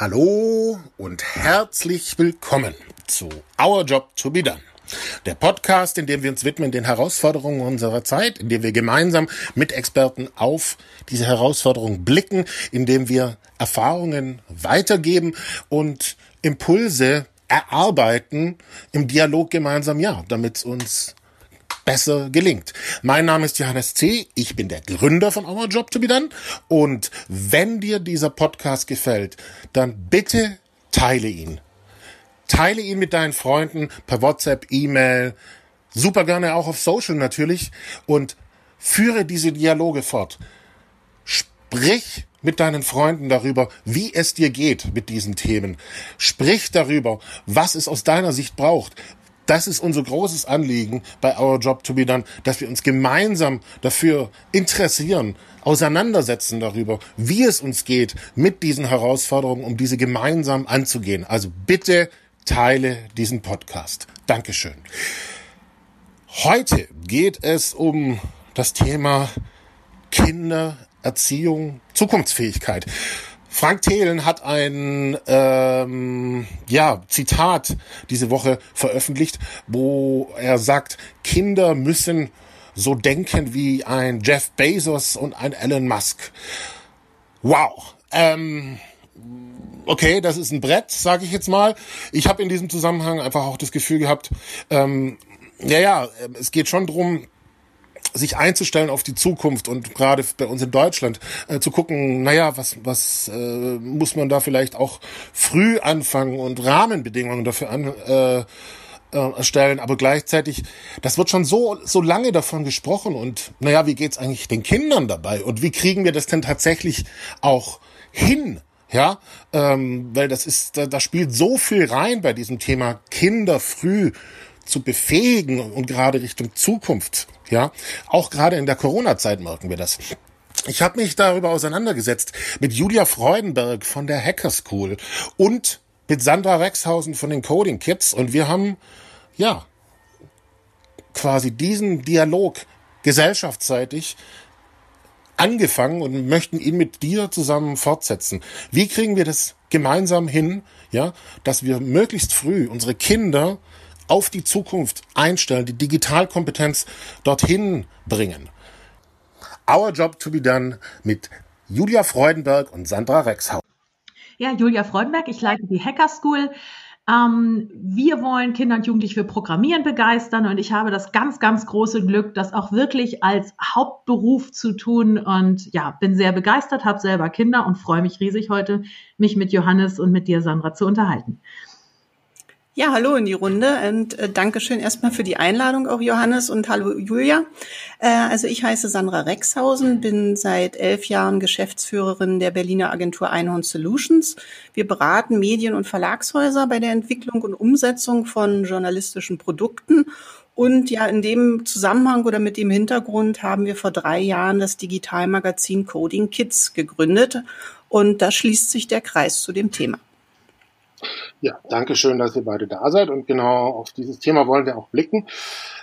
Hallo und herzlich willkommen zu Our Job to be Done. Der Podcast, in dem wir uns widmen den Herausforderungen unserer Zeit, in dem wir gemeinsam mit Experten auf diese Herausforderungen blicken, in dem wir Erfahrungen weitergeben und Impulse erarbeiten im Dialog gemeinsam, ja, damit es uns besser gelingt. Mein Name ist Johannes C. Ich bin der Gründer von Our Job to be Done. Und wenn dir dieser Podcast gefällt, dann bitte teile ihn. Teile ihn mit deinen Freunden per WhatsApp, E-Mail, super gerne auch auf Social natürlich und führe diese Dialoge fort. Sprich mit deinen Freunden darüber, wie es dir geht mit diesen Themen. Sprich darüber, was es aus deiner Sicht braucht. Das ist unser großes Anliegen bei Our Job to be Done, dass wir uns gemeinsam dafür interessieren, auseinandersetzen darüber, wie es uns geht mit diesen Herausforderungen, um diese gemeinsam anzugehen. Also bitte teile diesen Podcast. Dankeschön. Heute geht es um das Thema Kindererziehung, Zukunftsfähigkeit. Frank Thelen hat ein ähm, ja, Zitat diese Woche veröffentlicht, wo er sagt, Kinder müssen so denken wie ein Jeff Bezos und ein Elon Musk. Wow. Ähm, okay, das ist ein Brett, sage ich jetzt mal. Ich habe in diesem Zusammenhang einfach auch das Gefühl gehabt, ähm, ja, ja, es geht schon drum, sich einzustellen auf die Zukunft und gerade bei uns in Deutschland äh, zu gucken, naja, was, was äh, muss man da vielleicht auch früh anfangen und Rahmenbedingungen dafür an, äh, äh, erstellen, aber gleichzeitig, das wird schon so, so lange davon gesprochen und naja, wie geht's eigentlich den Kindern dabei und wie kriegen wir das denn tatsächlich auch hin? Ja, ähm, weil das ist, da, da spielt so viel rein bei diesem Thema Kinder früh zu befähigen und gerade Richtung Zukunft. Ja, auch gerade in der Corona-Zeit merken wir das. Ich habe mich darüber auseinandergesetzt mit Julia Freudenberg von der Hacker School und mit Sandra Rexhausen von den Coding Kids und wir haben ja quasi diesen Dialog gesellschaftsseitig angefangen und möchten ihn mit dir zusammen fortsetzen. Wie kriegen wir das gemeinsam hin, ja, dass wir möglichst früh unsere Kinder auf die Zukunft einstellen, die Digitalkompetenz dorthin bringen. Our Job to be done mit Julia Freudenberg und Sandra Rexhausen. Ja, Julia Freudenberg, ich leite die Hacker School. Ähm, wir wollen Kinder und Jugendliche für Programmieren begeistern und ich habe das ganz, ganz große Glück, das auch wirklich als Hauptberuf zu tun und ja, bin sehr begeistert, habe selber Kinder und freue mich riesig heute, mich mit Johannes und mit dir, Sandra, zu unterhalten. Ja, hallo in die Runde und äh, Dankeschön erstmal für die Einladung auch Johannes und hallo Julia. Äh, also ich heiße Sandra Rexhausen, bin seit elf Jahren Geschäftsführerin der Berliner Agentur Einhorn Solutions. Wir beraten Medien- und Verlagshäuser bei der Entwicklung und Umsetzung von journalistischen Produkten und ja, in dem Zusammenhang oder mit dem Hintergrund haben wir vor drei Jahren das Digitalmagazin Coding Kids gegründet. Und da schließt sich der Kreis zu dem Thema. Ja, danke schön, dass ihr beide da seid und genau auf dieses Thema wollen wir auch blicken.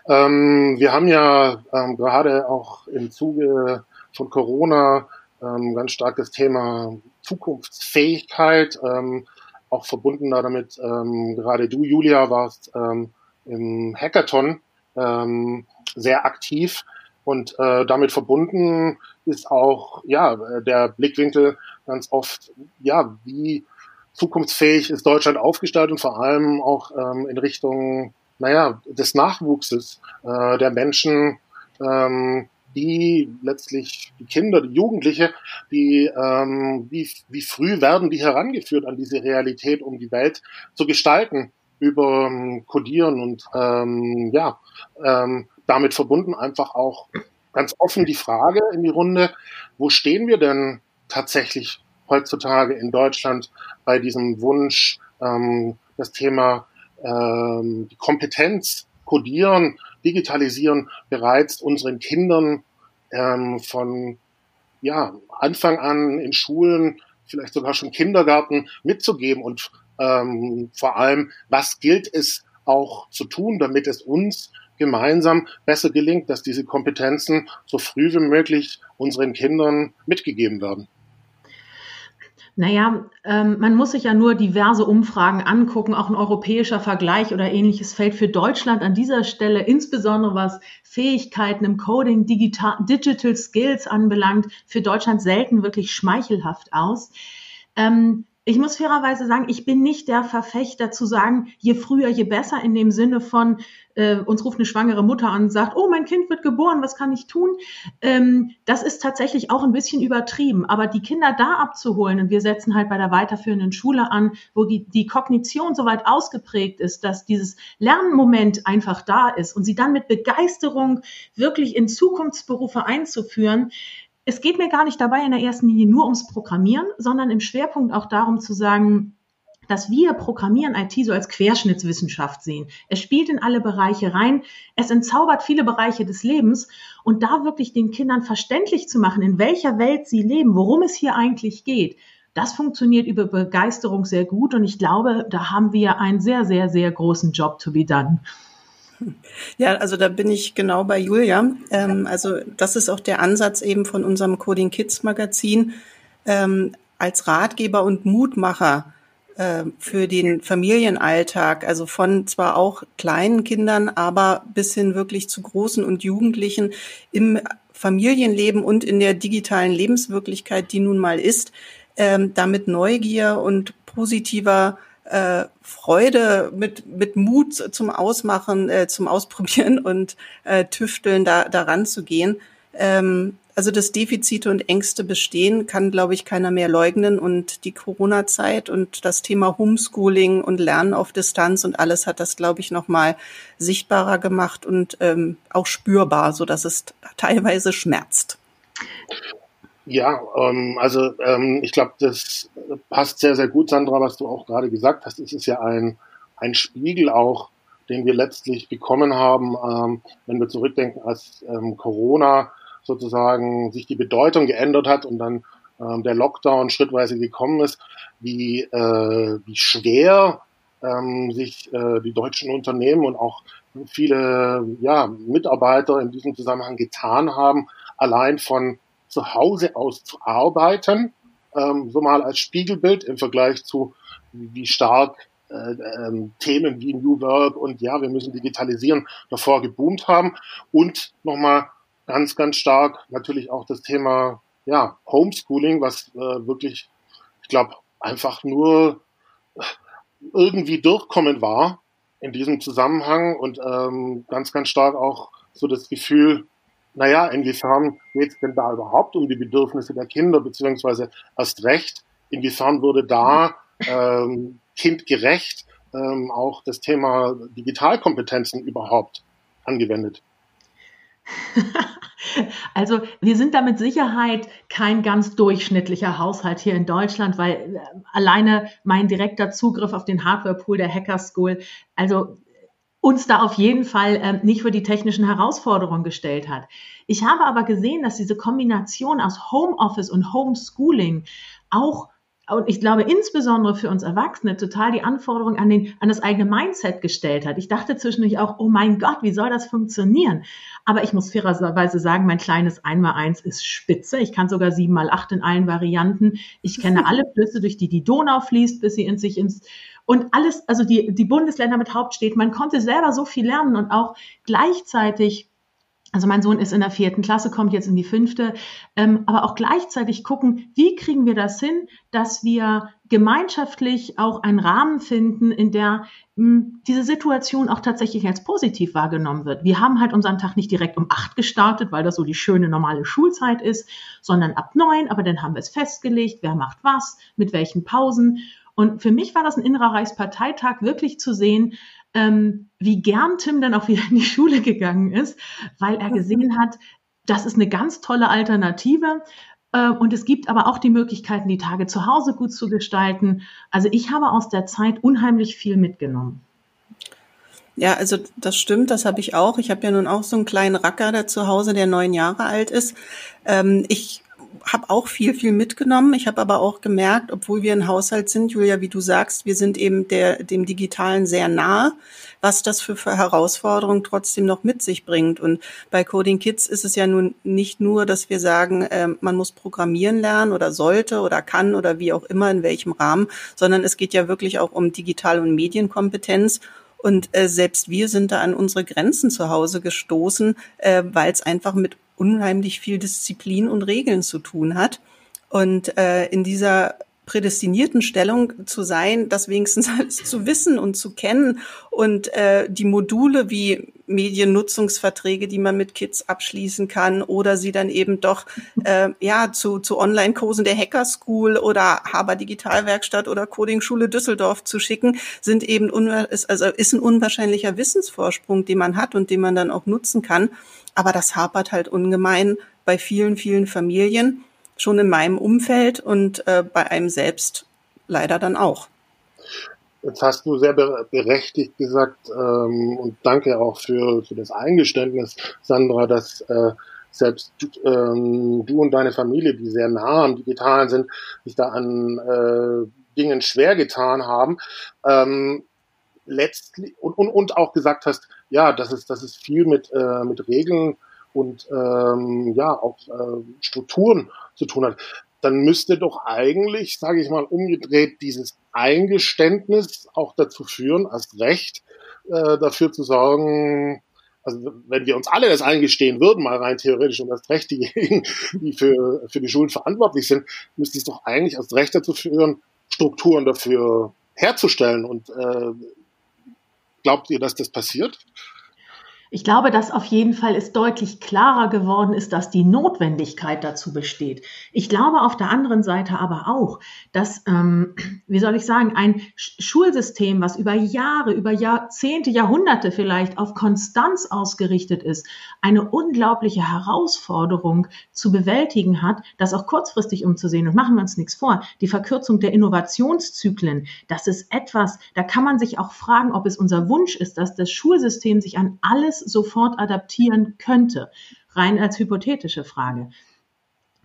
Ähm, wir haben ja ähm, gerade auch im Zuge von Corona ähm, ganz stark das Thema Zukunftsfähigkeit, ähm, auch verbunden damit, ähm, gerade du, Julia, warst ähm, im Hackathon sehr aktiv und äh, damit verbunden ist auch ja der Blickwinkel ganz oft, ja, wie zukunftsfähig ist Deutschland aufgestellt und vor allem auch ähm, in Richtung, naja, des Nachwuchses äh, der Menschen, ähm, die letztlich die Kinder, die Jugendliche, die ähm, wie, wie früh werden die herangeführt an diese Realität, um die Welt zu gestalten über ähm, Codieren und ähm, ja, ähm, damit verbunden einfach auch ganz offen die Frage in die Runde, wo stehen wir denn tatsächlich heutzutage in Deutschland bei diesem Wunsch, ähm, das Thema ähm, die Kompetenz codieren, digitalisieren bereits unseren Kindern ähm, von ja, Anfang an in Schulen, vielleicht sogar schon Kindergarten mitzugeben und ähm, vor allem, was gilt es auch zu tun, damit es uns gemeinsam besser gelingt, dass diese Kompetenzen so früh wie möglich unseren Kindern mitgegeben werden. Naja, ähm, man muss sich ja nur diverse Umfragen angucken, auch ein europäischer Vergleich oder ähnliches fällt für Deutschland an dieser Stelle, insbesondere was Fähigkeiten im Coding, Digital, Digital Skills anbelangt, für Deutschland selten wirklich schmeichelhaft aus. Ähm, ich muss fairerweise sagen, ich bin nicht der Verfechter zu sagen, je früher, je besser, in dem Sinne von, äh, uns ruft eine schwangere Mutter an und sagt, oh, mein Kind wird geboren, was kann ich tun? Ähm, das ist tatsächlich auch ein bisschen übertrieben. Aber die Kinder da abzuholen, und wir setzen halt bei der weiterführenden Schule an, wo die, die Kognition so weit ausgeprägt ist, dass dieses Lernmoment einfach da ist und sie dann mit Begeisterung wirklich in Zukunftsberufe einzuführen, es geht mir gar nicht dabei in der ersten Linie nur ums Programmieren, sondern im Schwerpunkt auch darum zu sagen, dass wir Programmieren IT so als Querschnittswissenschaft sehen. Es spielt in alle Bereiche rein, es entzaubert viele Bereiche des Lebens und da wirklich den Kindern verständlich zu machen, in welcher Welt sie leben, worum es hier eigentlich geht. Das funktioniert über Begeisterung sehr gut und ich glaube, da haben wir einen sehr, sehr, sehr großen Job to be done. Ja, also da bin ich genau bei Julia. Ähm, also das ist auch der Ansatz eben von unserem Coding Kids Magazin ähm, als Ratgeber und Mutmacher äh, für den Familienalltag, also von zwar auch kleinen Kindern, aber bis hin wirklich zu großen und Jugendlichen im Familienleben und in der digitalen Lebenswirklichkeit, die nun mal ist, ähm, damit Neugier und positiver äh, Freude, mit, mit Mut zum Ausmachen, äh, zum Ausprobieren und äh, Tüfteln da daran zu gehen. Ähm, also dass Defizite und Ängste bestehen, kann, glaube ich, keiner mehr leugnen. Und die Corona-Zeit und das Thema Homeschooling und Lernen auf Distanz und alles hat das, glaube ich, nochmal sichtbarer gemacht und ähm, auch spürbar, so dass es teilweise schmerzt. Ja, ähm, also ähm, ich glaube, das passt sehr, sehr gut, Sandra, was du auch gerade gesagt hast. Es ist ja ein, ein Spiegel auch, den wir letztlich bekommen haben, ähm, wenn wir zurückdenken, als ähm, Corona sozusagen sich die Bedeutung geändert hat und dann ähm, der Lockdown schrittweise gekommen ist, wie, äh, wie schwer ähm, sich äh, die deutschen Unternehmen und auch viele ja, Mitarbeiter in diesem Zusammenhang getan haben, allein von zu Hause aus zu arbeiten, ähm, so mal als Spiegelbild im Vergleich zu, wie stark äh, ähm, Themen wie New Work und ja, wir müssen digitalisieren davor geboomt haben. Und nochmal ganz, ganz stark natürlich auch das Thema ja, Homeschooling, was äh, wirklich, ich glaube, einfach nur irgendwie durchkommen war in diesem Zusammenhang und ähm, ganz, ganz stark auch so das Gefühl, naja, inwiefern geht es denn da überhaupt um die Bedürfnisse der Kinder, beziehungsweise erst recht, inwiefern würde da ähm, kindgerecht ähm, auch das Thema Digitalkompetenzen überhaupt angewendet? Also wir sind da mit Sicherheit kein ganz durchschnittlicher Haushalt hier in Deutschland, weil äh, alleine mein direkter Zugriff auf den Hardware-Pool der Hacker School, also uns da auf jeden Fall ähm, nicht für die technischen Herausforderungen gestellt hat. Ich habe aber gesehen, dass diese Kombination aus Homeoffice und Homeschooling auch und ich glaube insbesondere für uns Erwachsene total die Anforderung an, den, an das eigene Mindset gestellt hat. Ich dachte zwischendurch auch, oh mein Gott, wie soll das funktionieren? Aber ich muss fairerweise sagen, mein kleines 1x1 ist spitze. Ich kann sogar 7x8 in allen Varianten. Ich kenne alle Flüsse, durch die die Donau fließt, bis sie in sich ins und alles, also die, die Bundesländer mit Hauptstädten, man konnte selber so viel lernen und auch gleichzeitig also mein Sohn ist in der vierten Klasse, kommt jetzt in die fünfte, ähm, aber auch gleichzeitig gucken, wie kriegen wir das hin, dass wir gemeinschaftlich auch einen Rahmen finden, in der mh, hm, diese Situation auch tatsächlich als positiv wahrgenommen wird. Wir haben halt unseren Tag nicht direkt um acht gestartet, weil das so die schöne normale Schulzeit ist, sondern ab neun, aber dann haben wir es festgelegt, wer macht was, mit welchen Pausen. Und für mich war das ein innerer Reichsparteitag, wirklich zu sehen, ähm, wie gern Tim dann auch wieder in die Schule gegangen ist, weil er gesehen hat, das ist eine ganz tolle Alternative. Äh, und es gibt aber auch die Möglichkeiten, die Tage zu Hause gut zu gestalten. Also ich habe aus der Zeit unheimlich viel mitgenommen. Ja, also das stimmt, das habe ich auch. Ich habe ja nun auch so einen kleinen Racker da zu Hause, der neun Jahre alt ist. Ähm, ich habe auch viel, viel mitgenommen. Ich habe aber auch gemerkt, obwohl wir ein Haushalt sind, Julia, wie du sagst, wir sind eben der, dem Digitalen sehr nahe, was das für, für Herausforderungen trotzdem noch mit sich bringt. Und bei Coding Kids ist es ja nun nicht nur, dass wir sagen, äh, man muss programmieren lernen oder sollte oder kann oder wie auch immer, in welchem Rahmen, sondern es geht ja wirklich auch um Digital- und Medienkompetenz. Und äh, selbst wir sind da an unsere Grenzen zu Hause gestoßen, äh, weil es einfach mit unheimlich viel Disziplin und Regeln zu tun hat. Und äh, in dieser prädestinierten Stellung zu sein, das wenigstens alles zu wissen und zu kennen und äh, die Module wie Mediennutzungsverträge, die man mit Kids abschließen kann oder sie dann eben doch äh, ja zu, zu Online-Kursen der Hacker School oder Haber Digitalwerkstatt oder Coding Schule Düsseldorf zu schicken, sind eben ist, also ist ein unwahrscheinlicher Wissensvorsprung, den man hat und den man dann auch nutzen kann. Aber das hapert halt ungemein bei vielen, vielen Familien schon in meinem Umfeld und äh, bei einem selbst leider dann auch. Jetzt hast du sehr berechtigt gesagt ähm, und danke auch für, für das Eingeständnis, Sandra, dass äh, selbst ähm, du und deine Familie, die sehr nah am Digitalen sind, sich da an äh, Dingen schwer getan haben. Ähm, letztlich und, und, und auch gesagt hast, ja, dass es, dass es viel mit, äh, mit Regeln und ähm, ja auch äh, Strukturen zu tun hat, dann müsste doch eigentlich, sage ich mal, umgedreht dieses Eingeständnis auch dazu führen, als Recht äh, dafür zu sorgen, also wenn wir uns alle das eingestehen würden, mal rein theoretisch und als Recht diejenigen, die für, für die Schulen verantwortlich sind, müsste es doch eigentlich als Recht dazu führen, Strukturen dafür herzustellen. Und äh, glaubt ihr, dass das passiert? Ich glaube, dass auf jeden Fall es deutlich klarer geworden ist, dass die Notwendigkeit dazu besteht. Ich glaube auf der anderen Seite aber auch, dass, ähm, wie soll ich sagen, ein Schulsystem, was über Jahre, über Jahrzehnte, Jahrhunderte vielleicht auf Konstanz ausgerichtet ist, eine unglaubliche Herausforderung zu bewältigen hat, das auch kurzfristig umzusehen. Und machen wir uns nichts vor. Die Verkürzung der Innovationszyklen, das ist etwas, da kann man sich auch fragen, ob es unser Wunsch ist, dass das Schulsystem sich an alles alles sofort adaptieren könnte. Rein als hypothetische Frage.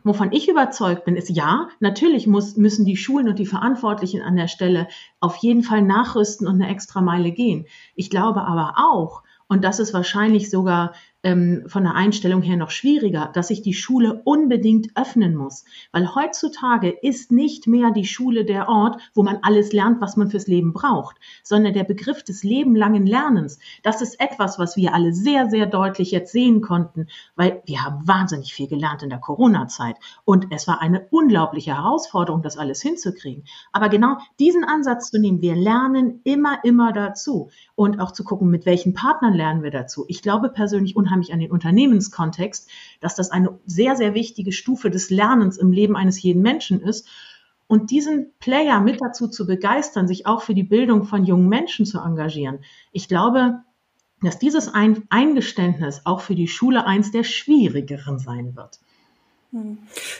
Wovon ich überzeugt bin, ist ja, natürlich muss, müssen die Schulen und die Verantwortlichen an der Stelle auf jeden Fall nachrüsten und eine extra Meile gehen. Ich glaube aber auch, und das ist wahrscheinlich sogar ähm, von der Einstellung her noch schwieriger, dass sich die Schule unbedingt öffnen muss. Weil heutzutage ist nicht mehr die Schule der Ort, wo man alles lernt, was man fürs Leben braucht, sondern der Begriff des lebenlangen Lernens. Das ist etwas, was wir alle sehr, sehr deutlich jetzt sehen konnten, weil wir haben wahnsinnig viel gelernt in der Corona-Zeit. Und es war eine unglaubliche Herausforderung, das alles hinzukriegen. Aber genau diesen Ansatz zu nehmen, wir lernen immer, immer dazu und auch zu gucken, mit welchen Partnern lernen wir dazu. Ich glaube persönlich unheimlich unheimlich an den Unternehmenskontext, dass das eine sehr, sehr wichtige Stufe des Lernens im Leben eines jeden Menschen ist. Und diesen Player mit dazu zu begeistern, sich auch für die Bildung von jungen Menschen zu engagieren. Ich glaube, dass dieses Eingeständnis auch für die Schule eins der schwierigeren sein wird. Hm.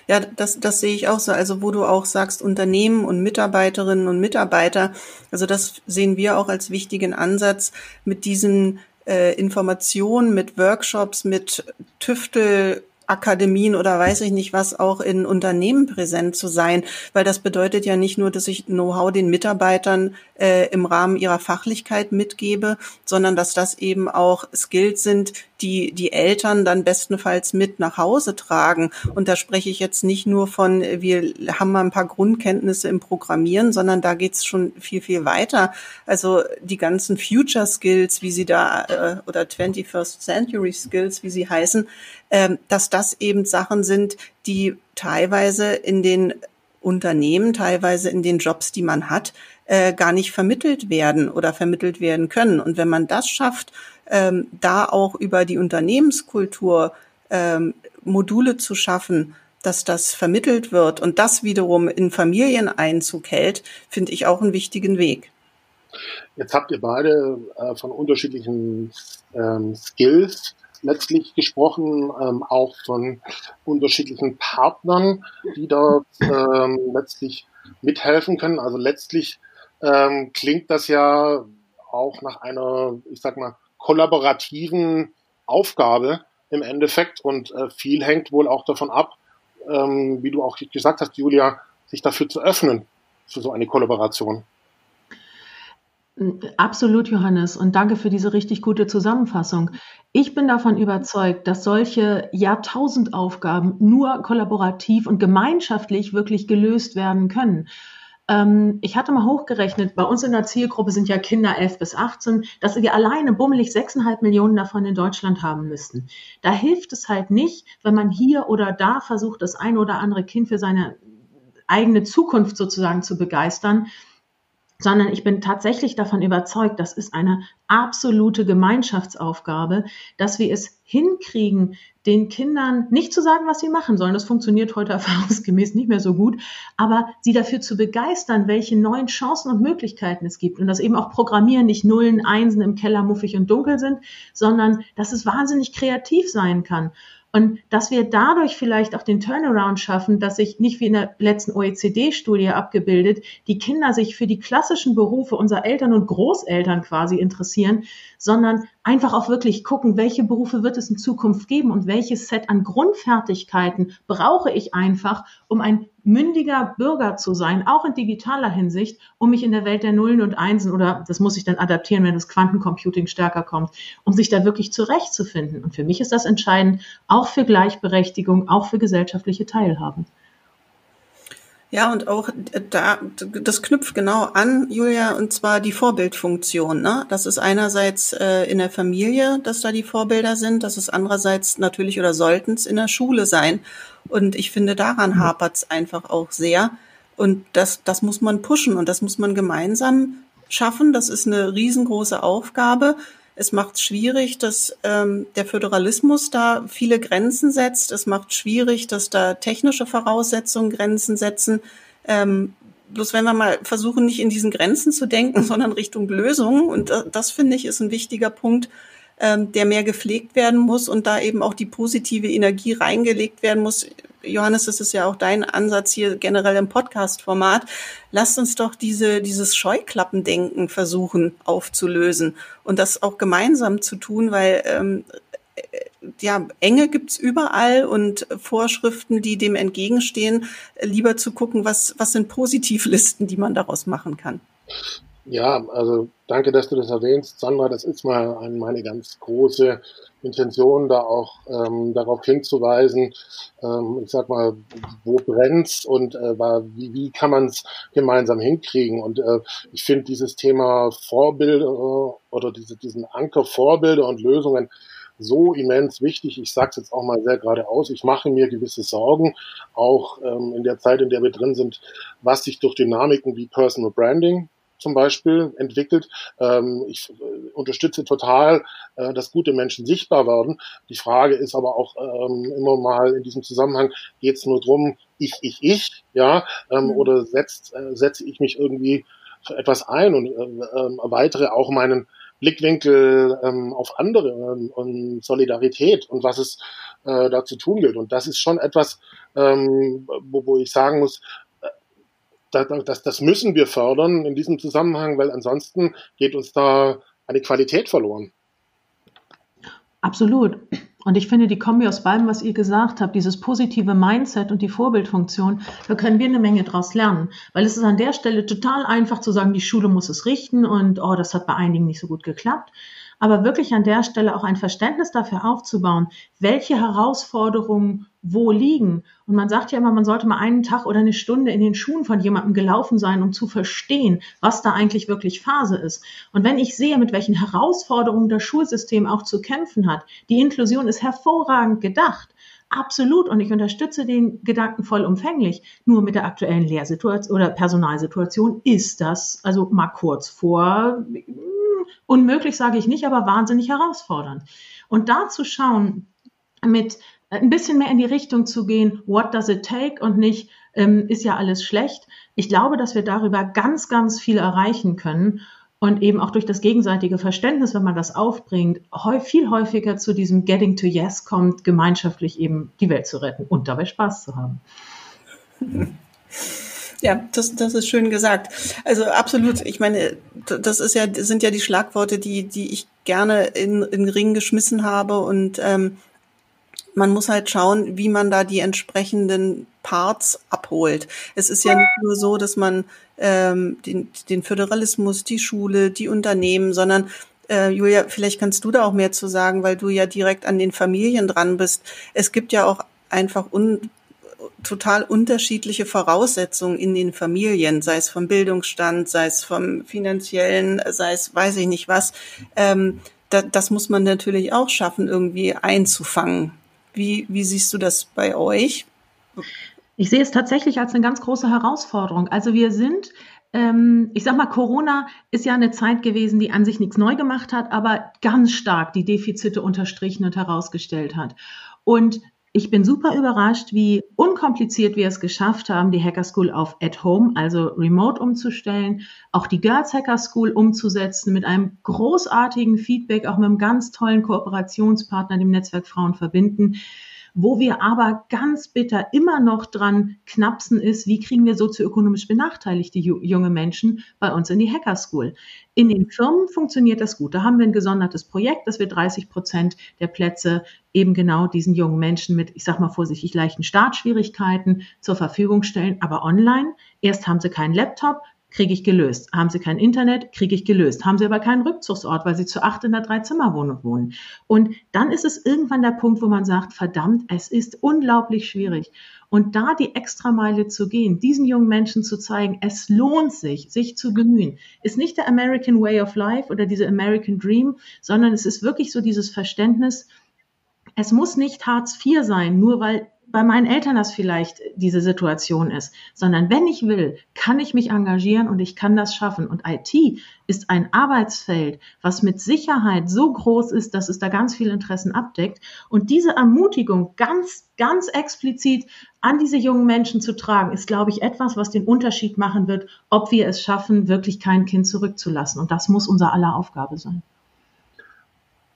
Ja, das, das sehe ich auch so. Also wo du auch sagst, Unternehmen und Mitarbeiterinnen und Mitarbeiter, also das sehen wir auch als wichtigen Ansatz, mit diesen äh, Informationen, mit Workshops, mit Tüftel Akademien oder weiß ich nicht was auch in Unternehmen präsent zu sein, weil das bedeutet ja nicht nur, dass ich Know-how den Mitarbeitern äh, im Rahmen ihrer Fachlichkeit mitgebe, sondern dass das eben auch Skills sind, die die Eltern dann bestenfalls mit nach Hause tragen. Und da spreche ich jetzt nicht nur von, wir haben mal ein paar Grundkenntnisse im Programmieren, sondern da geht's schon viel, viel weiter. Also die ganzen Future Skills, wie sie da, äh, oder 21st Century Skills, wie sie heißen, äh, dass das eben Sachen sind, die teilweise in den Unternehmen, teilweise in den Jobs, die man hat, äh, gar nicht vermittelt werden oder vermittelt werden können. Und wenn man das schafft, ähm, da auch über die Unternehmenskultur ähm, Module zu schaffen, dass das vermittelt wird und das wiederum in Familien Einzug hält, finde ich auch einen wichtigen Weg. Jetzt habt ihr beide äh, von unterschiedlichen ähm, Skills letztlich gesprochen, ähm, auch von unterschiedlichen Partnern, die dort ähm, letztlich mithelfen können. Also letztlich ähm, klingt das ja auch nach einer, ich sag mal, kollaborativen Aufgabe im Endeffekt und äh, viel hängt wohl auch davon ab, ähm, wie du auch gesagt hast, Julia, sich dafür zu öffnen, für so eine Kollaboration. Absolut, Johannes. Und danke für diese richtig gute Zusammenfassung. Ich bin davon überzeugt, dass solche Jahrtausendaufgaben nur kollaborativ und gemeinschaftlich wirklich gelöst werden können. Ähm, ich hatte mal hochgerechnet, bei uns in der Zielgruppe sind ja Kinder 11 bis 18, dass wir alleine bummelig 6,5 Millionen davon in Deutschland haben müssten. Da hilft es halt nicht, wenn man hier oder da versucht, das ein oder andere Kind für seine eigene Zukunft sozusagen zu begeistern, sondern ich bin tatsächlich davon überzeugt, das ist eine absolute Gemeinschaftsaufgabe, dass wir es hinkriegen, den Kindern nicht zu sagen, was sie machen sollen. Das funktioniert heute erfahrungsgemäß nicht mehr so gut, aber sie dafür zu begeistern, welche neuen Chancen und Möglichkeiten es gibt und dass eben auch Programmieren nicht Nullen, Einsen im Keller muffig und dunkel sind, sondern dass es wahnsinnig kreativ sein kann. Und dass wir dadurch vielleicht auch den Turnaround schaffen, dass sich nicht wie in der letzten OECD-Studie abgebildet, die Kinder sich für die klassischen Berufe unserer Eltern und Großeltern quasi interessieren, sondern einfach auch wirklich gucken, welche Berufe wird es in Zukunft geben und welches Set an Grundfertigkeiten brauche ich einfach, um ein mündiger Bürger zu sein, auch in digitaler Hinsicht, um mich in der Welt der Nullen und Einsen oder das muss ich dann adaptieren, wenn das Quantencomputing stärker kommt, um sich da wirklich zurechtzufinden. Und für mich ist das entscheidend, auch für Gleichberechtigung, auch für gesellschaftliche Teilhabe. Ja, und auch äh, da, das knüpft genau an, Julia, und zwar die Vorbildfunktion. Ne? Das ist einerseits äh, in der Familie, dass da die Vorbilder sind, das ist andererseits natürlich oder sollten es in der Schule sein. Und ich finde, daran hapert es einfach auch sehr. Und das, das muss man pushen und das muss man gemeinsam schaffen. Das ist eine riesengroße Aufgabe. Es macht schwierig, dass ähm, der Föderalismus da viele Grenzen setzt. Es macht schwierig, dass da technische Voraussetzungen Grenzen setzen. Ähm, bloß wenn wir mal versuchen, nicht in diesen Grenzen zu denken, sondern Richtung Lösungen. Und das, das finde ich ist ein wichtiger Punkt, ähm, der mehr gepflegt werden muss und da eben auch die positive Energie reingelegt werden muss. Johannes, das ist ja auch dein Ansatz hier generell im Podcast-Format. Lasst uns doch diese, dieses Scheuklappendenken versuchen aufzulösen und das auch gemeinsam zu tun, weil ähm, äh, ja, Enge gibt's überall und Vorschriften, die dem entgegenstehen, lieber zu gucken, was, was sind Positivlisten, die man daraus machen kann. Ja, also danke, dass du das erwähnst, Sandra. Das ist mal meine ganz große Intention, da auch ähm, darauf hinzuweisen, ähm, ich sag mal, wo brennt's und äh, wie, wie kann man es gemeinsam hinkriegen. Und äh, ich finde dieses Thema Vorbilder oder diese, diesen Anker Vorbilder und Lösungen so immens wichtig. Ich sage es jetzt auch mal sehr geradeaus. Ich mache mir gewisse Sorgen, auch ähm, in der Zeit, in der wir drin sind, was sich durch Dynamiken wie Personal Branding zum Beispiel entwickelt. Ähm, ich äh, unterstütze total, äh, dass gute Menschen sichtbar werden. Die Frage ist aber auch ähm, immer mal in diesem Zusammenhang, geht es nur drum, ich, ich, ich, ja, ähm, mhm. oder setzt, äh, setze ich mich irgendwie für etwas ein und äh, erweitere auch meinen Blickwinkel ähm, auf andere ähm, und Solidarität und was es äh, da zu tun gilt. Und das ist schon etwas, ähm, wo, wo ich sagen muss, das, das müssen wir fördern in diesem Zusammenhang, weil ansonsten geht uns da eine Qualität verloren. Absolut. Und ich finde, die Kombi aus beidem, was ihr gesagt habt, dieses positive Mindset und die Vorbildfunktion, da können wir eine Menge draus lernen. Weil es ist an der Stelle total einfach zu sagen, die Schule muss es richten und oh, das hat bei einigen nicht so gut geklappt aber wirklich an der Stelle auch ein Verständnis dafür aufzubauen, welche Herausforderungen wo liegen. Und man sagt ja immer, man sollte mal einen Tag oder eine Stunde in den Schuhen von jemandem gelaufen sein, um zu verstehen, was da eigentlich wirklich Phase ist. Und wenn ich sehe, mit welchen Herausforderungen das Schulsystem auch zu kämpfen hat, die Inklusion ist hervorragend gedacht. Absolut. Und ich unterstütze den Gedanken vollumfänglich. Nur mit der aktuellen Lehrsituation oder Personalsituation ist das, also mal kurz vor Unmöglich sage ich nicht, aber wahnsinnig herausfordernd. Und da zu schauen, mit ein bisschen mehr in die Richtung zu gehen, what does it take und nicht, ähm, ist ja alles schlecht. Ich glaube, dass wir darüber ganz, ganz viel erreichen können und eben auch durch das gegenseitige Verständnis, wenn man das aufbringt, viel häufiger zu diesem Getting to Yes kommt, gemeinschaftlich eben die Welt zu retten und dabei Spaß zu haben. Ja, das, das ist schön gesagt. Also absolut. Ich meine, das ist ja, sind ja die Schlagworte, die, die ich gerne in, in den Ring geschmissen habe und ähm, man muss halt schauen, wie man da die entsprechenden Parts abholt. Es ist ja nicht nur so, dass man ähm, den, den Föderalismus, die Schule, die Unternehmen, sondern äh, Julia, vielleicht kannst du da auch mehr zu sagen, weil du ja direkt an den Familien dran bist. Es gibt ja auch einfach un total unterschiedliche Voraussetzungen in den Familien, sei es vom Bildungsstand, sei es vom finanziellen, sei es weiß ich nicht was. Ähm, da, das muss man natürlich auch schaffen, irgendwie einzufangen. Wie, wie siehst du das bei euch? Ich sehe es tatsächlich als eine ganz große Herausforderung. Also wir sind ähm, ich sag mal, Corona ist ja eine Zeit gewesen, die an sich nichts neu gemacht hat, aber ganz stark die Defizite unterstrichen und herausgestellt hat. Und ich bin super überrascht, wie unkompliziert wir es geschafft haben, die Hacker School auf at home, also remote umzustellen, auch die Girls Hacker School umzusetzen mit einem großartigen Feedback, auch mit einem ganz tollen Kooperationspartner, dem Netzwerk Frauen verbinden. Wo wir aber ganz bitter immer noch dran knapsen ist, wie kriegen wir sozioökonomisch benachteiligte junge Menschen bei uns in die Hacker School? In den Firmen funktioniert das gut. Da haben wir ein gesondertes Projekt, dass wir 30 Prozent der Plätze eben genau diesen jungen Menschen mit, ich sag mal vorsichtig, leichten Startschwierigkeiten zur Verfügung stellen. Aber online, erst haben sie keinen Laptop, kriege ich gelöst. Haben Sie kein Internet, kriege ich gelöst. Haben Sie aber keinen Rückzugsort, weil Sie zu acht in der Dreizimmerwohnung wohnen. Und dann ist es irgendwann der Punkt, wo man sagt, verdammt, es ist unglaublich schwierig. Und da die Extrameile zu gehen, diesen jungen Menschen zu zeigen, es lohnt sich, sich zu bemühen, ist nicht der American Way of Life oder diese American Dream, sondern es ist wirklich so dieses Verständnis, es muss nicht Hartz IV sein, nur weil bei meinen Eltern das vielleicht diese Situation ist, sondern wenn ich will, kann ich mich engagieren und ich kann das schaffen. Und IT ist ein Arbeitsfeld, was mit Sicherheit so groß ist, dass es da ganz viele Interessen abdeckt. Und diese Ermutigung ganz, ganz explizit an diese jungen Menschen zu tragen, ist, glaube ich, etwas, was den Unterschied machen wird, ob wir es schaffen, wirklich kein Kind zurückzulassen. Und das muss unser aller Aufgabe sein.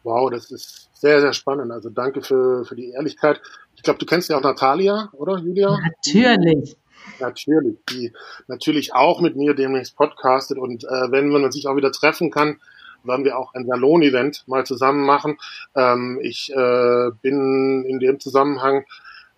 Wow, das ist sehr, sehr spannend. Also danke für, für die Ehrlichkeit. Ich glaube, du kennst ja auch Natalia, oder Julia? Natürlich. Natürlich, die natürlich auch mit mir demnächst podcastet und äh, wenn man sich auch wieder treffen kann, werden wir auch ein Salon-Event mal zusammen machen. Ähm, ich äh, bin in dem Zusammenhang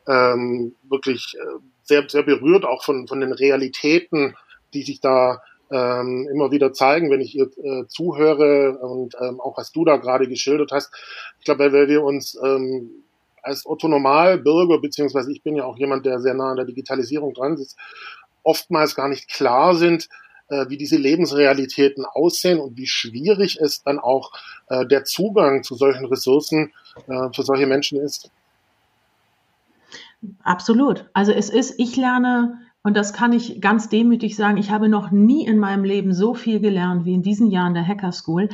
ähm, wirklich äh, sehr, sehr berührt auch von, von den Realitäten, die sich da ähm, immer wieder zeigen, wenn ich ihr äh, zuhöre und ähm, auch was du da gerade geschildert hast. Ich glaube, weil wir uns ähm, als Autonomalbürger, beziehungsweise ich bin ja auch jemand, der sehr nah an der Digitalisierung dran ist, oftmals gar nicht klar sind, äh, wie diese Lebensrealitäten aussehen und wie schwierig es dann auch äh, der Zugang zu solchen Ressourcen äh, für solche Menschen ist. Absolut. Also es ist, ich lerne und das kann ich ganz demütig sagen. Ich habe noch nie in meinem Leben so viel gelernt wie in diesen Jahren der Hacker School.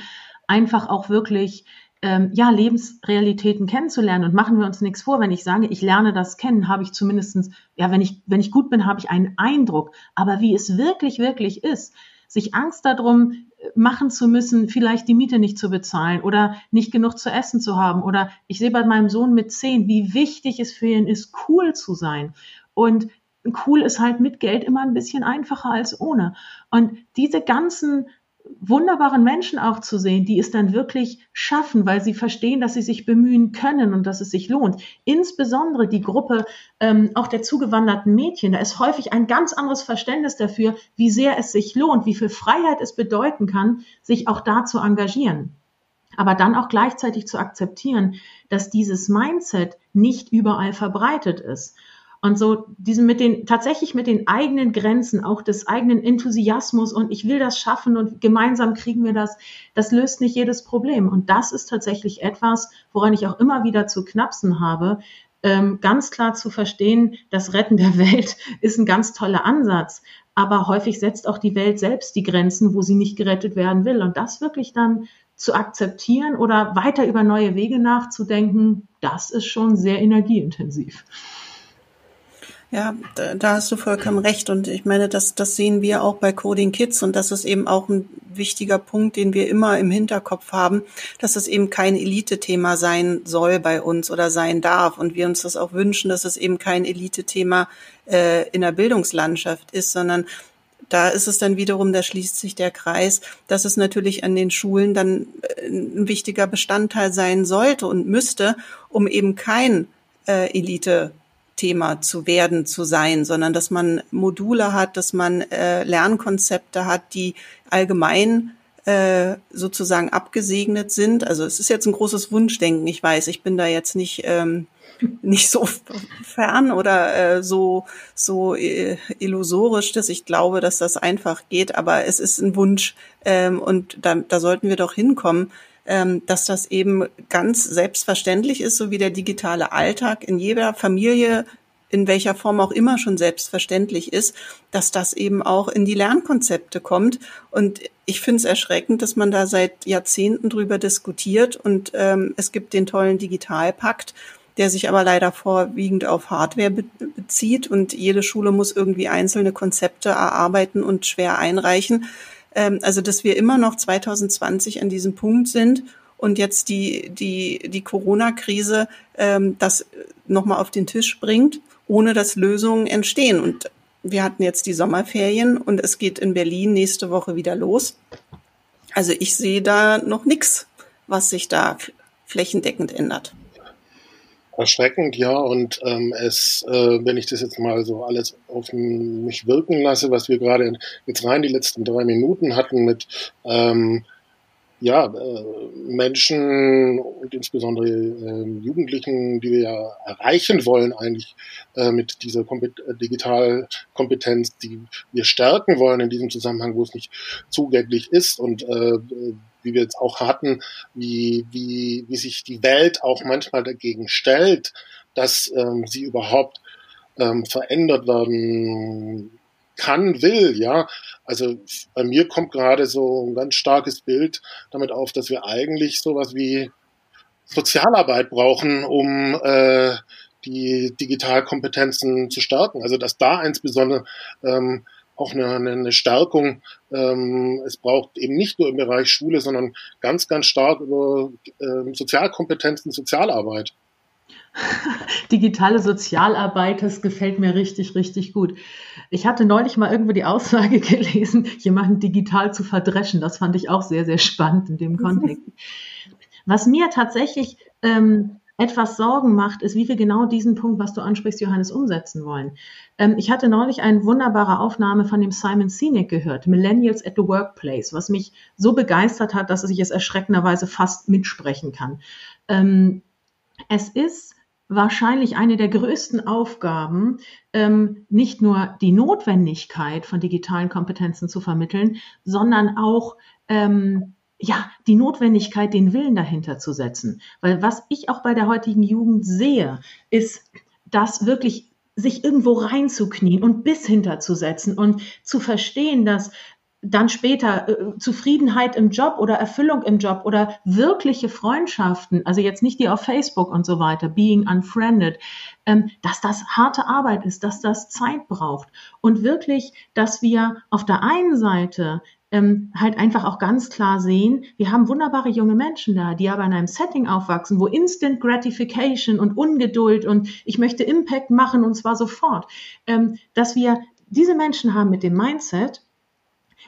Einfach auch wirklich ähm, ja, Lebensrealitäten kennenzulernen. Und machen wir uns nichts vor, wenn ich sage, ich lerne das kennen, habe ich zumindestens ja, wenn ich, wenn ich gut bin, habe ich einen Eindruck. Aber wie es wirklich, wirklich ist, sich Angst darum äh, machen zu müssen, vielleicht die Miete nicht zu bezahlen oder nicht genug zu essen zu haben. Oder ich sehe bei meinem Sohn mit zehn, wie wichtig es für ihn ist, cool zu sein. Und cool ist halt mit Geld immer ein bisschen einfacher als ohne. Und diese ganzen wunderbaren Menschen auch zu sehen, die es dann wirklich schaffen, weil sie verstehen, dass sie sich bemühen können und dass es sich lohnt. Insbesondere die Gruppe ähm, auch der zugewanderten Mädchen. Da ist häufig ein ganz anderes Verständnis dafür, wie sehr es sich lohnt, wie viel Freiheit es bedeuten kann, sich auch da zu engagieren. Aber dann auch gleichzeitig zu akzeptieren, dass dieses Mindset nicht überall verbreitet ist. Und so diesen mit den, tatsächlich mit den eigenen Grenzen, auch des eigenen Enthusiasmus und ich will das schaffen und gemeinsam kriegen wir das, das löst nicht jedes Problem. Und das ist tatsächlich etwas, woran ich auch immer wieder zu knapsen habe, ähm, ganz klar zu verstehen, das Retten der Welt ist ein ganz toller Ansatz. Aber häufig setzt auch die Welt selbst die Grenzen, wo sie nicht gerettet werden will. Und das wirklich dann zu akzeptieren oder weiter über neue Wege nachzudenken, das ist schon sehr energieintensiv. Ja, da, da hast du vollkommen recht. Und ich meine, das, das sehen wir auch bei Coding Kids. Und das ist eben auch ein wichtiger Punkt, den wir immer im Hinterkopf haben, dass es eben kein Elite-Thema sein soll bei uns oder sein darf. Und wir uns das auch wünschen, dass es eben kein Elite-Thema äh, in der Bildungslandschaft ist, sondern da ist es dann wiederum, da schließt sich der Kreis, dass es natürlich an den Schulen dann äh, ein wichtiger Bestandteil sein sollte und müsste, um eben kein äh, Elite Thema zu werden, zu sein, sondern dass man Module hat, dass man äh, Lernkonzepte hat, die allgemein äh, sozusagen abgesegnet sind. Also es ist jetzt ein großes Wunschdenken, ich weiß, ich bin da jetzt nicht ähm, nicht so fern oder äh, so so äh, illusorisch, dass ich glaube, dass das einfach geht, aber es ist ein Wunsch ähm, und da, da sollten wir doch hinkommen, dass das eben ganz selbstverständlich ist, so wie der digitale Alltag in jeder Familie in welcher Form auch immer schon selbstverständlich ist, dass das eben auch in die Lernkonzepte kommt. Und ich finde es erschreckend, dass man da seit Jahrzehnten drüber diskutiert und ähm, es gibt den tollen Digitalpakt, der sich aber leider vorwiegend auf Hardware be bezieht und jede Schule muss irgendwie einzelne Konzepte erarbeiten und schwer einreichen. Ähm, also dass wir immer noch 2020 an diesem Punkt sind und jetzt die, die, die Corona-Krise ähm, das nochmal auf den Tisch bringt, ohne dass Lösungen entstehen. Und wir hatten jetzt die Sommerferien und es geht in Berlin nächste Woche wieder los. Also ich sehe da noch nichts, was sich da flächendeckend ändert. Erschreckend, ja. Und ähm, es, äh, wenn ich das jetzt mal so alles auf mich wirken lasse, was wir gerade jetzt rein die letzten drei Minuten hatten mit ähm, ja, äh, Menschen und insbesondere äh, Jugendlichen, die wir ja erreichen wollen eigentlich äh, mit dieser Kompet Digitalkompetenz, die wir stärken wollen in diesem Zusammenhang, wo es nicht zugänglich ist und äh, wie wir jetzt auch hatten, wie, wie, wie sich die Welt auch manchmal dagegen stellt, dass ähm, sie überhaupt ähm, verändert werden kann, will, ja. Also bei mir kommt gerade so ein ganz starkes Bild damit auf, dass wir eigentlich sowas wie Sozialarbeit brauchen, um äh, die Digitalkompetenzen zu stärken. Also dass da insbesondere ähm, auch eine, eine Stärkung. Ähm, es braucht eben nicht nur im Bereich Schule, sondern ganz, ganz stark über ähm, Sozialkompetenzen, Sozialarbeit. Digitale Sozialarbeit, das gefällt mir richtig, richtig gut. Ich hatte neulich mal irgendwo die Aussage gelesen, jemanden digital zu verdreschen. Das fand ich auch sehr, sehr spannend in dem Kontext. Was mir tatsächlich ähm, etwas Sorgen macht, ist, wie wir genau diesen Punkt, was du ansprichst, Johannes, umsetzen wollen. Ähm, ich hatte neulich eine wunderbare Aufnahme von dem Simon Sinek gehört, Millennials at the Workplace, was mich so begeistert hat, dass ich es erschreckenderweise fast mitsprechen kann. Ähm, es ist wahrscheinlich eine der größten Aufgaben, ähm, nicht nur die Notwendigkeit von digitalen Kompetenzen zu vermitteln, sondern auch ähm, ja, die Notwendigkeit, den Willen dahinter zu setzen. Weil was ich auch bei der heutigen Jugend sehe, ist, dass wirklich sich irgendwo reinzuknien und bis hinterzusetzen und zu verstehen, dass dann später äh, Zufriedenheit im Job oder Erfüllung im Job oder wirkliche Freundschaften, also jetzt nicht die auf Facebook und so weiter, being unfriended, ähm, dass das harte Arbeit ist, dass das Zeit braucht und wirklich, dass wir auf der einen Seite ähm, halt einfach auch ganz klar sehen, wir haben wunderbare junge Menschen da, die aber in einem Setting aufwachsen, wo Instant Gratification und Ungeduld und ich möchte Impact machen und zwar sofort, ähm, dass wir diese Menschen haben mit dem Mindset,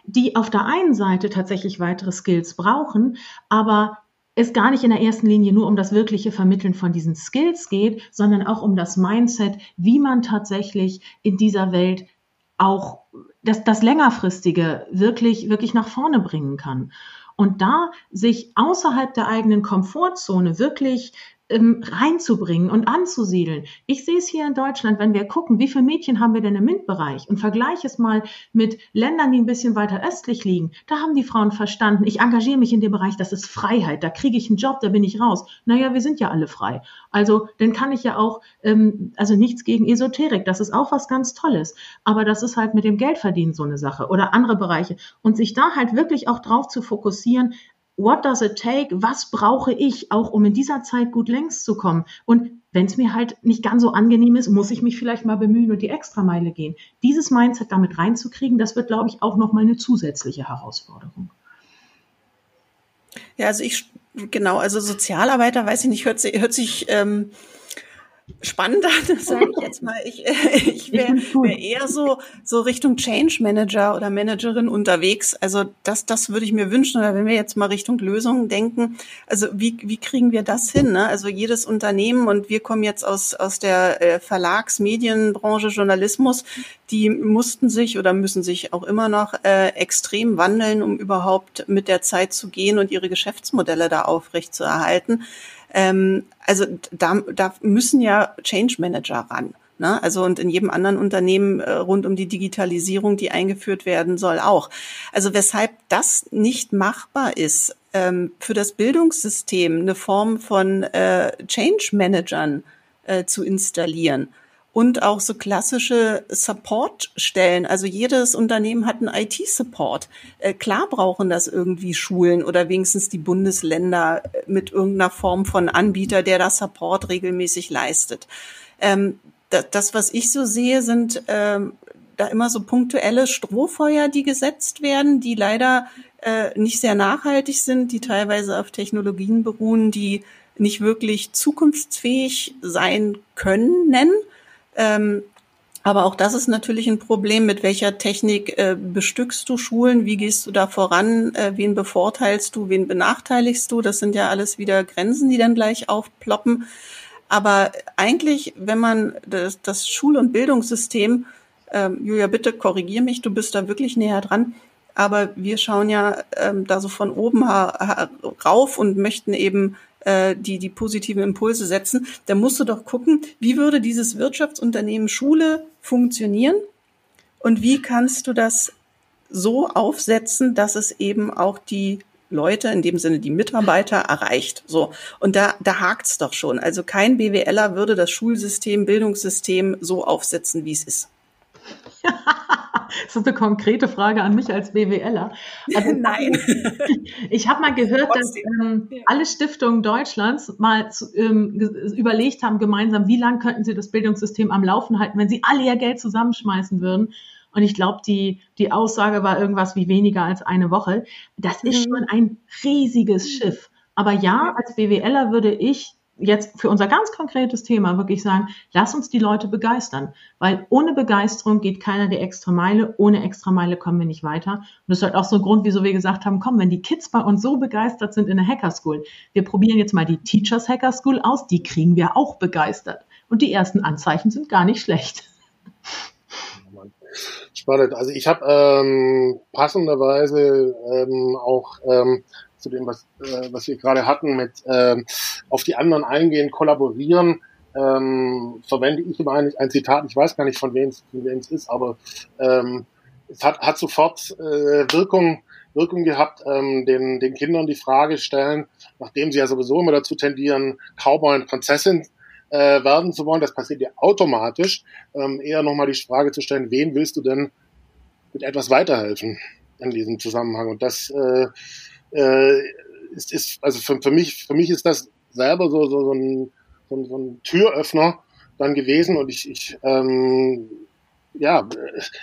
die auf der einen Seite tatsächlich weitere Skills brauchen, aber es gar nicht in der ersten Linie nur um das wirkliche Vermitteln von diesen Skills geht, sondern auch um das Mindset, wie man tatsächlich in dieser Welt auch das, das längerfristige wirklich, wirklich nach vorne bringen kann. Und da sich außerhalb der eigenen Komfortzone wirklich ähm, reinzubringen und anzusiedeln. Ich sehe es hier in Deutschland, wenn wir gucken, wie viele Mädchen haben wir denn im MINT-Bereich und vergleiche es mal mit Ländern, die ein bisschen weiter östlich liegen. Da haben die Frauen verstanden, ich engagiere mich in dem Bereich, das ist Freiheit, da kriege ich einen Job, da bin ich raus. Naja, wir sind ja alle frei. Also dann kann ich ja auch, ähm, also nichts gegen Esoterik, das ist auch was ganz Tolles. Aber das ist halt mit dem Geldverdienen so eine Sache oder andere Bereiche. Und sich da halt wirklich auch drauf zu fokussieren, what does it take? Was brauche ich auch, um in dieser Zeit gut längst zu kommen? Und wenn es mir halt nicht ganz so angenehm ist, muss ich mich vielleicht mal bemühen und die Extrameile gehen. Dieses Mindset damit reinzukriegen, das wird, glaube ich, auch noch mal eine zusätzliche Herausforderung. Ja, also ich genau, also Sozialarbeiter, weiß ich nicht, hört, hört sich ähm, spannend an, sage ich jetzt mal. Ich, ich wäre wär eher so, so Richtung Change Manager oder Managerin unterwegs. Also das, das würde ich mir wünschen. Oder wenn wir jetzt mal Richtung Lösungen denken, also wie, wie kriegen wir das hin? Ne? Also jedes Unternehmen und wir kommen jetzt aus, aus der äh, Verlags-, Medienbranche, Journalismus, die mussten sich oder müssen sich auch immer noch äh, extrem wandeln, um überhaupt mit der Zeit zu gehen und ihre Geschäftsmodelle da aufrecht zu erhalten. Ähm, also da, da müssen ja Change Manager ran. Ne? Also und in jedem anderen Unternehmen äh, rund um die Digitalisierung, die eingeführt werden soll, auch. Also weshalb das nicht machbar ist, ähm, für das Bildungssystem eine Form von äh, Change Managern äh, zu installieren und auch so klassische Support-Stellen. Also jedes Unternehmen hat einen IT-Support. Äh, klar brauchen das irgendwie Schulen oder wenigstens die Bundesländer äh, mit irgendeiner Form von Anbieter, der das Support regelmäßig leistet. Ähm, das, was ich so sehe, sind ähm, da immer so punktuelle Strohfeuer, die gesetzt werden, die leider äh, nicht sehr nachhaltig sind, die teilweise auf Technologien beruhen, die nicht wirklich zukunftsfähig sein können, nennen. Ähm, aber auch das ist natürlich ein Problem. Mit welcher Technik äh, bestückst du Schulen? Wie gehst du da voran? Äh, wen bevorteilst du? Wen benachteiligst du? Das sind ja alles wieder Grenzen, die dann gleich aufploppen. Aber eigentlich, wenn man das, das Schul- und Bildungssystem, ähm, Julia, bitte korrigier mich, du bist da wirklich näher dran. Aber wir schauen ja ähm, da so von oben rauf und möchten eben äh, die die positiven Impulse setzen, da musst du doch gucken, wie würde dieses Wirtschaftsunternehmen Schule funktionieren und wie kannst du das so aufsetzen, dass es eben auch die Leute, in dem Sinne die Mitarbeiter, erreicht. So. Und da, da hakt's doch schon. Also kein BWLer würde das Schulsystem, Bildungssystem so aufsetzen, wie es ist. das ist eine konkrete Frage an mich als BWLer. Also, Nein. Ich habe mal gehört, dass ähm, alle Stiftungen Deutschlands mal zu, ähm, überlegt haben gemeinsam, wie lange könnten sie das Bildungssystem am Laufen halten, wenn sie alle ihr Geld zusammenschmeißen würden. Und ich glaube, die, die Aussage war irgendwas wie weniger als eine Woche. Das ist mhm. schon ein riesiges Schiff. Aber ja, als BWLer würde ich jetzt für unser ganz konkretes Thema wirklich sagen, lass uns die Leute begeistern, weil ohne Begeisterung geht keiner die extra Meile, ohne extra Meile kommen wir nicht weiter. Und das ist halt auch so ein Grund, wieso wir gesagt haben, komm, wenn die Kids bei uns so begeistert sind in der Hacker School, wir probieren jetzt mal die Teachers Hacker School aus, die kriegen wir auch begeistert. Und die ersten Anzeichen sind gar nicht schlecht. Spannend. Also ich habe ähm, passenderweise ähm, auch ähm, zu dem, was, äh, was wir gerade hatten, mit äh, auf die anderen eingehen, kollaborieren, ähm, verwende ich immer ein, ein Zitat, ich weiß gar nicht, von wem es ist, aber ähm, es hat, hat sofort äh, Wirkung, Wirkung gehabt, ähm, den, den Kindern die Frage stellen, nachdem sie ja sowieso immer dazu tendieren, Cowboy und Prinzessin äh, werden zu wollen, das passiert ja automatisch, ähm, eher nochmal die Frage zu stellen, wen willst du denn mit etwas weiterhelfen in diesem Zusammenhang? Und das äh, äh, ist, ist, also für, für mich, für mich ist das selber so, so, so, ein, so, so ein Türöffner dann gewesen und ich, ich ähm, ja,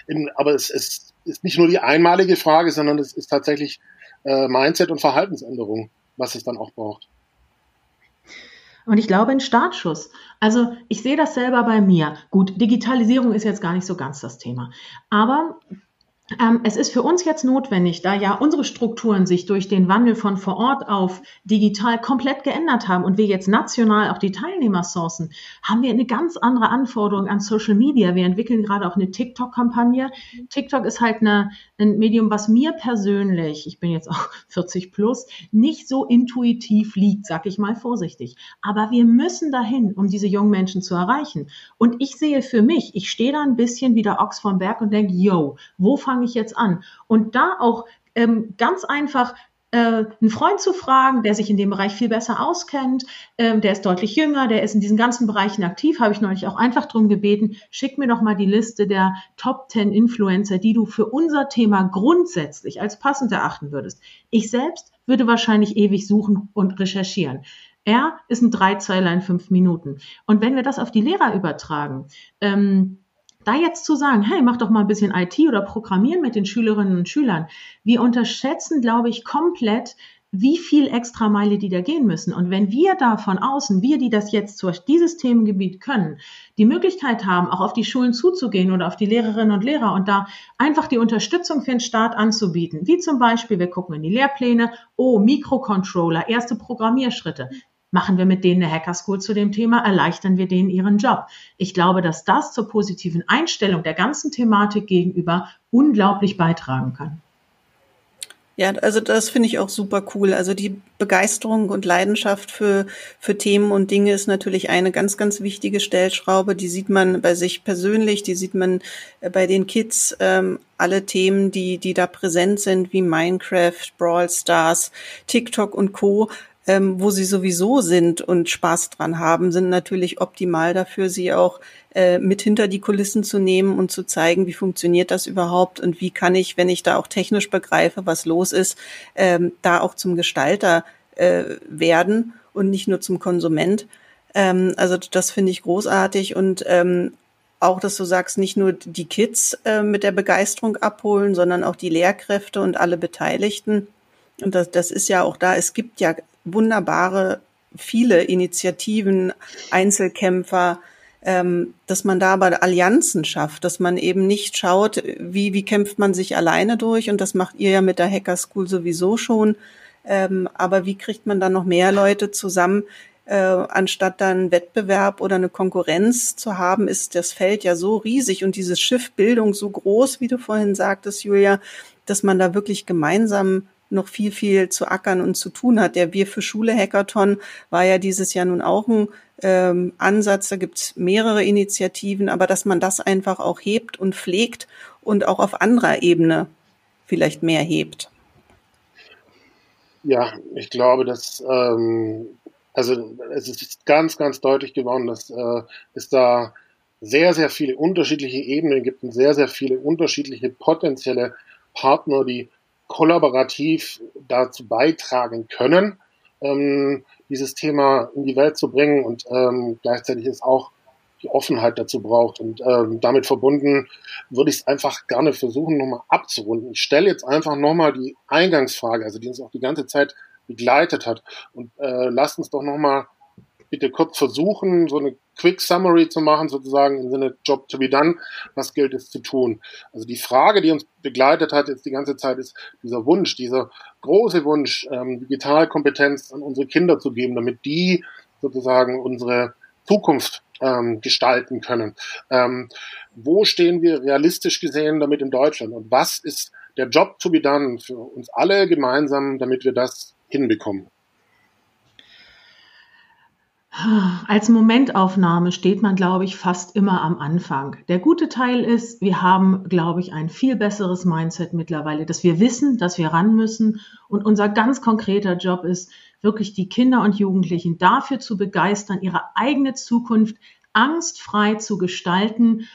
in, aber es, es ist nicht nur die einmalige Frage, sondern es ist tatsächlich äh, Mindset und Verhaltensänderung, was es dann auch braucht. Und ich glaube, ein Startschuss. Also ich sehe das selber bei mir. Gut, Digitalisierung ist jetzt gar nicht so ganz das Thema. Aber es ist für uns jetzt notwendig, da ja unsere Strukturen sich durch den Wandel von vor Ort auf digital komplett geändert haben und wir jetzt national auch die Teilnehmer sourcen, haben wir eine ganz andere Anforderung an Social Media. Wir entwickeln gerade auch eine TikTok-Kampagne. TikTok ist halt eine, ein Medium, was mir persönlich, ich bin jetzt auch 40 plus, nicht so intuitiv liegt, sag ich mal vorsichtig. Aber wir müssen dahin, um diese jungen Menschen zu erreichen. Und ich sehe für mich, ich stehe da ein bisschen wie der Ochs vom Berg und denke, yo, wo fange fange ich jetzt an? Und da auch ähm, ganz einfach äh, einen Freund zu fragen, der sich in dem Bereich viel besser auskennt, ähm, der ist deutlich jünger, der ist in diesen ganzen Bereichen aktiv, habe ich neulich auch einfach darum gebeten, schick mir doch mal die Liste der Top 10 Influencer, die du für unser Thema grundsätzlich als passend erachten würdest. Ich selbst würde wahrscheinlich ewig suchen und recherchieren. Er ist ein Dreizeiler in fünf Minuten. Und wenn wir das auf die Lehrer übertragen, ähm, da jetzt zu sagen, hey, mach doch mal ein bisschen IT oder Programmieren mit den Schülerinnen und Schülern. Wir unterschätzen, glaube ich, komplett, wie viel extra Meile die da gehen müssen. Und wenn wir da von außen, wir, die das jetzt zu dieses Themengebiet können, die Möglichkeit haben, auch auf die Schulen zuzugehen oder auf die Lehrerinnen und Lehrer und da einfach die Unterstützung für den Staat anzubieten, wie zum Beispiel, wir gucken in die Lehrpläne, oh, Mikrocontroller, erste Programmierschritte. Machen wir mit denen eine Hacker School zu dem Thema, erleichtern wir denen ihren Job. Ich glaube, dass das zur positiven Einstellung der ganzen Thematik gegenüber unglaublich beitragen kann. Ja, also das finde ich auch super cool. Also die Begeisterung und Leidenschaft für, für Themen und Dinge ist natürlich eine ganz, ganz wichtige Stellschraube. Die sieht man bei sich persönlich, die sieht man äh, bei den Kids. Ähm, alle Themen, die, die da präsent sind, wie Minecraft, Brawl Stars, TikTok und Co., ähm, wo sie sowieso sind und Spaß dran haben, sind natürlich optimal dafür, sie auch äh, mit hinter die Kulissen zu nehmen und zu zeigen, wie funktioniert das überhaupt und wie kann ich, wenn ich da auch technisch begreife, was los ist, ähm, da auch zum Gestalter äh, werden und nicht nur zum Konsument. Ähm, also das finde ich großartig und ähm, auch, dass du sagst, nicht nur die Kids äh, mit der Begeisterung abholen, sondern auch die Lehrkräfte und alle Beteiligten. Und das, das ist ja auch da, es gibt ja wunderbare, viele Initiativen, Einzelkämpfer, ähm, dass man da aber Allianzen schafft, dass man eben nicht schaut, wie, wie kämpft man sich alleine durch und das macht ihr ja mit der Hacker School sowieso schon. Ähm, aber wie kriegt man dann noch mehr Leute zusammen, äh, anstatt dann Wettbewerb oder eine Konkurrenz zu haben, ist das Feld ja so riesig und diese Schiffbildung so groß, wie du vorhin sagtest, Julia, dass man da wirklich gemeinsam noch viel, viel zu ackern und zu tun hat. Der Wir für Schule Hackathon war ja dieses Jahr nun auch ein ähm, Ansatz. Da gibt's mehrere Initiativen, aber dass man das einfach auch hebt und pflegt und auch auf anderer Ebene vielleicht mehr hebt. Ja, ich glaube, dass ähm, also es ist ganz, ganz deutlich geworden, dass äh, es da sehr, sehr viele unterschiedliche Ebenen gibt und sehr, sehr viele unterschiedliche potenzielle Partner, die kollaborativ dazu beitragen können, ähm, dieses Thema in die Welt zu bringen und ähm, gleichzeitig ist auch die Offenheit dazu braucht. Und ähm, damit verbunden würde ich es einfach gerne versuchen, nochmal abzurunden. Ich stelle jetzt einfach nochmal die Eingangsfrage, also die uns auch die ganze Zeit begleitet hat. Und äh, lasst uns doch nochmal bitte kurz versuchen, so eine Quick Summary zu machen, sozusagen im Sinne Job to be done. Was gilt es zu tun? Also die Frage, die uns begleitet hat jetzt die ganze Zeit, ist dieser Wunsch, dieser große Wunsch, ähm, Digitalkompetenz an unsere Kinder zu geben, damit die sozusagen unsere Zukunft ähm, gestalten können. Ähm, wo stehen wir realistisch gesehen damit in Deutschland? Und was ist der Job to be done für uns alle gemeinsam, damit wir das hinbekommen? Als Momentaufnahme steht man, glaube ich, fast immer am Anfang. Der gute Teil ist, wir haben, glaube ich, ein viel besseres Mindset mittlerweile, dass wir wissen, dass wir ran müssen. Und unser ganz konkreter Job ist, wirklich die Kinder und Jugendlichen dafür zu begeistern, ihre eigene Zukunft angstfrei zu gestalten.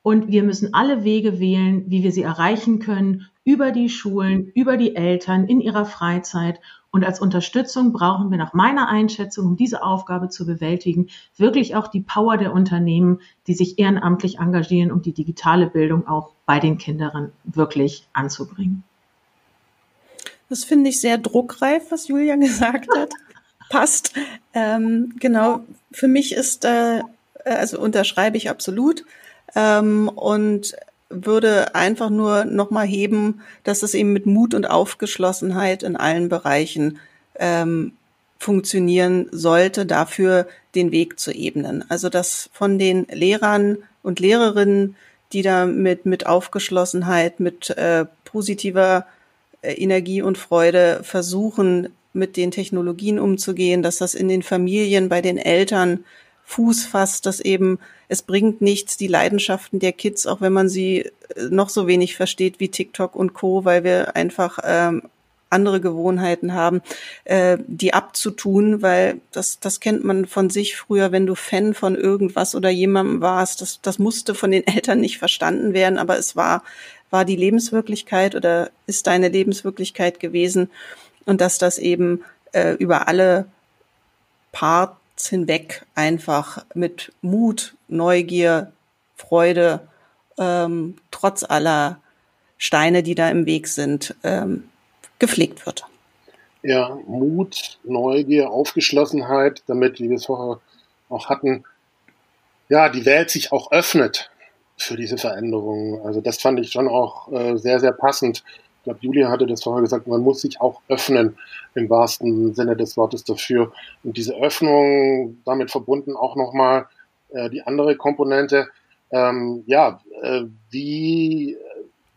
Und wir müssen alle Wege wählen, wie wir sie erreichen können, über die Schulen, über die Eltern, in ihrer Freizeit. Und als Unterstützung brauchen wir nach meiner Einschätzung, um diese Aufgabe zu bewältigen, wirklich auch die Power der Unternehmen, die sich ehrenamtlich engagieren, um die digitale Bildung auch bei den Kindern wirklich anzubringen. Das finde ich sehr druckreif, was Julia gesagt hat. Passt. Ähm, genau. Für mich ist, äh, also unterschreibe ich absolut. Ähm, und würde einfach nur nochmal heben, dass es eben mit Mut und Aufgeschlossenheit in allen Bereichen ähm, funktionieren sollte, dafür den Weg zu ebnen. Also dass von den Lehrern und Lehrerinnen, die da mit, mit Aufgeschlossenheit, mit äh, positiver äh, Energie und Freude versuchen, mit den Technologien umzugehen, dass das in den Familien, bei den Eltern Fuß fasst, dass eben es bringt nichts, die Leidenschaften der Kids, auch wenn man sie äh, noch so wenig versteht wie TikTok und Co., weil wir einfach ähm, andere Gewohnheiten haben, äh, die abzutun, weil das, das kennt man von sich früher, wenn du Fan von irgendwas oder jemandem warst, das, das musste von den Eltern nicht verstanden werden, aber es war, war die Lebenswirklichkeit oder ist deine Lebenswirklichkeit gewesen und dass das eben äh, über alle Part hinweg einfach mit Mut, Neugier, Freude, ähm, trotz aller Steine, die da im Weg sind, ähm, gepflegt wird. ja, Mut, Neugier, Aufgeschlossenheit, damit, wie wir es vorher auch hatten, ja, die Welt sich auch öffnet für diese Veränderungen. Also das fand ich schon auch äh, sehr, sehr passend. Ich glaube, Julia hatte das vorher gesagt, man muss sich auch öffnen im wahrsten Sinne des Wortes dafür. Und diese Öffnung, damit verbunden auch nochmal äh, die andere Komponente, ähm, ja, äh, wie,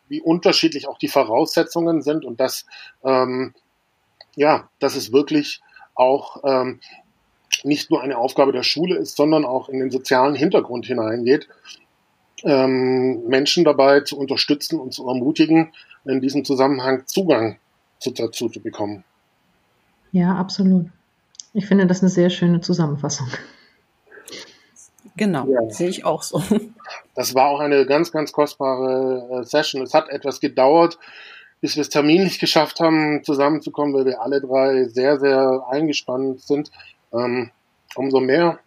wie unterschiedlich auch die Voraussetzungen sind und dass, ähm, ja, dass es wirklich auch ähm, nicht nur eine Aufgabe der Schule ist, sondern auch in den sozialen Hintergrund hineingeht, ähm, Menschen dabei zu unterstützen und zu ermutigen, in diesem Zusammenhang Zugang zu, dazu zu bekommen. Ja, absolut. Ich finde das eine sehr schöne Zusammenfassung. Genau, ja. sehe ich auch so. Das war auch eine ganz, ganz kostbare äh, Session. Es hat etwas gedauert, bis wir es terminlich geschafft haben, zusammenzukommen, weil wir alle drei sehr, sehr eingespannt sind. Ähm, umso mehr.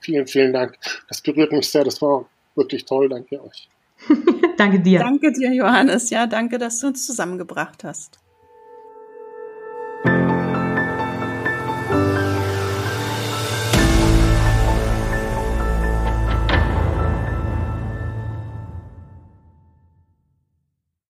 Vielen, vielen Dank. Das berührt mich sehr. Das war wirklich toll. Danke euch. danke dir. Danke dir, Johannes. Ja, danke, dass du uns zusammengebracht hast.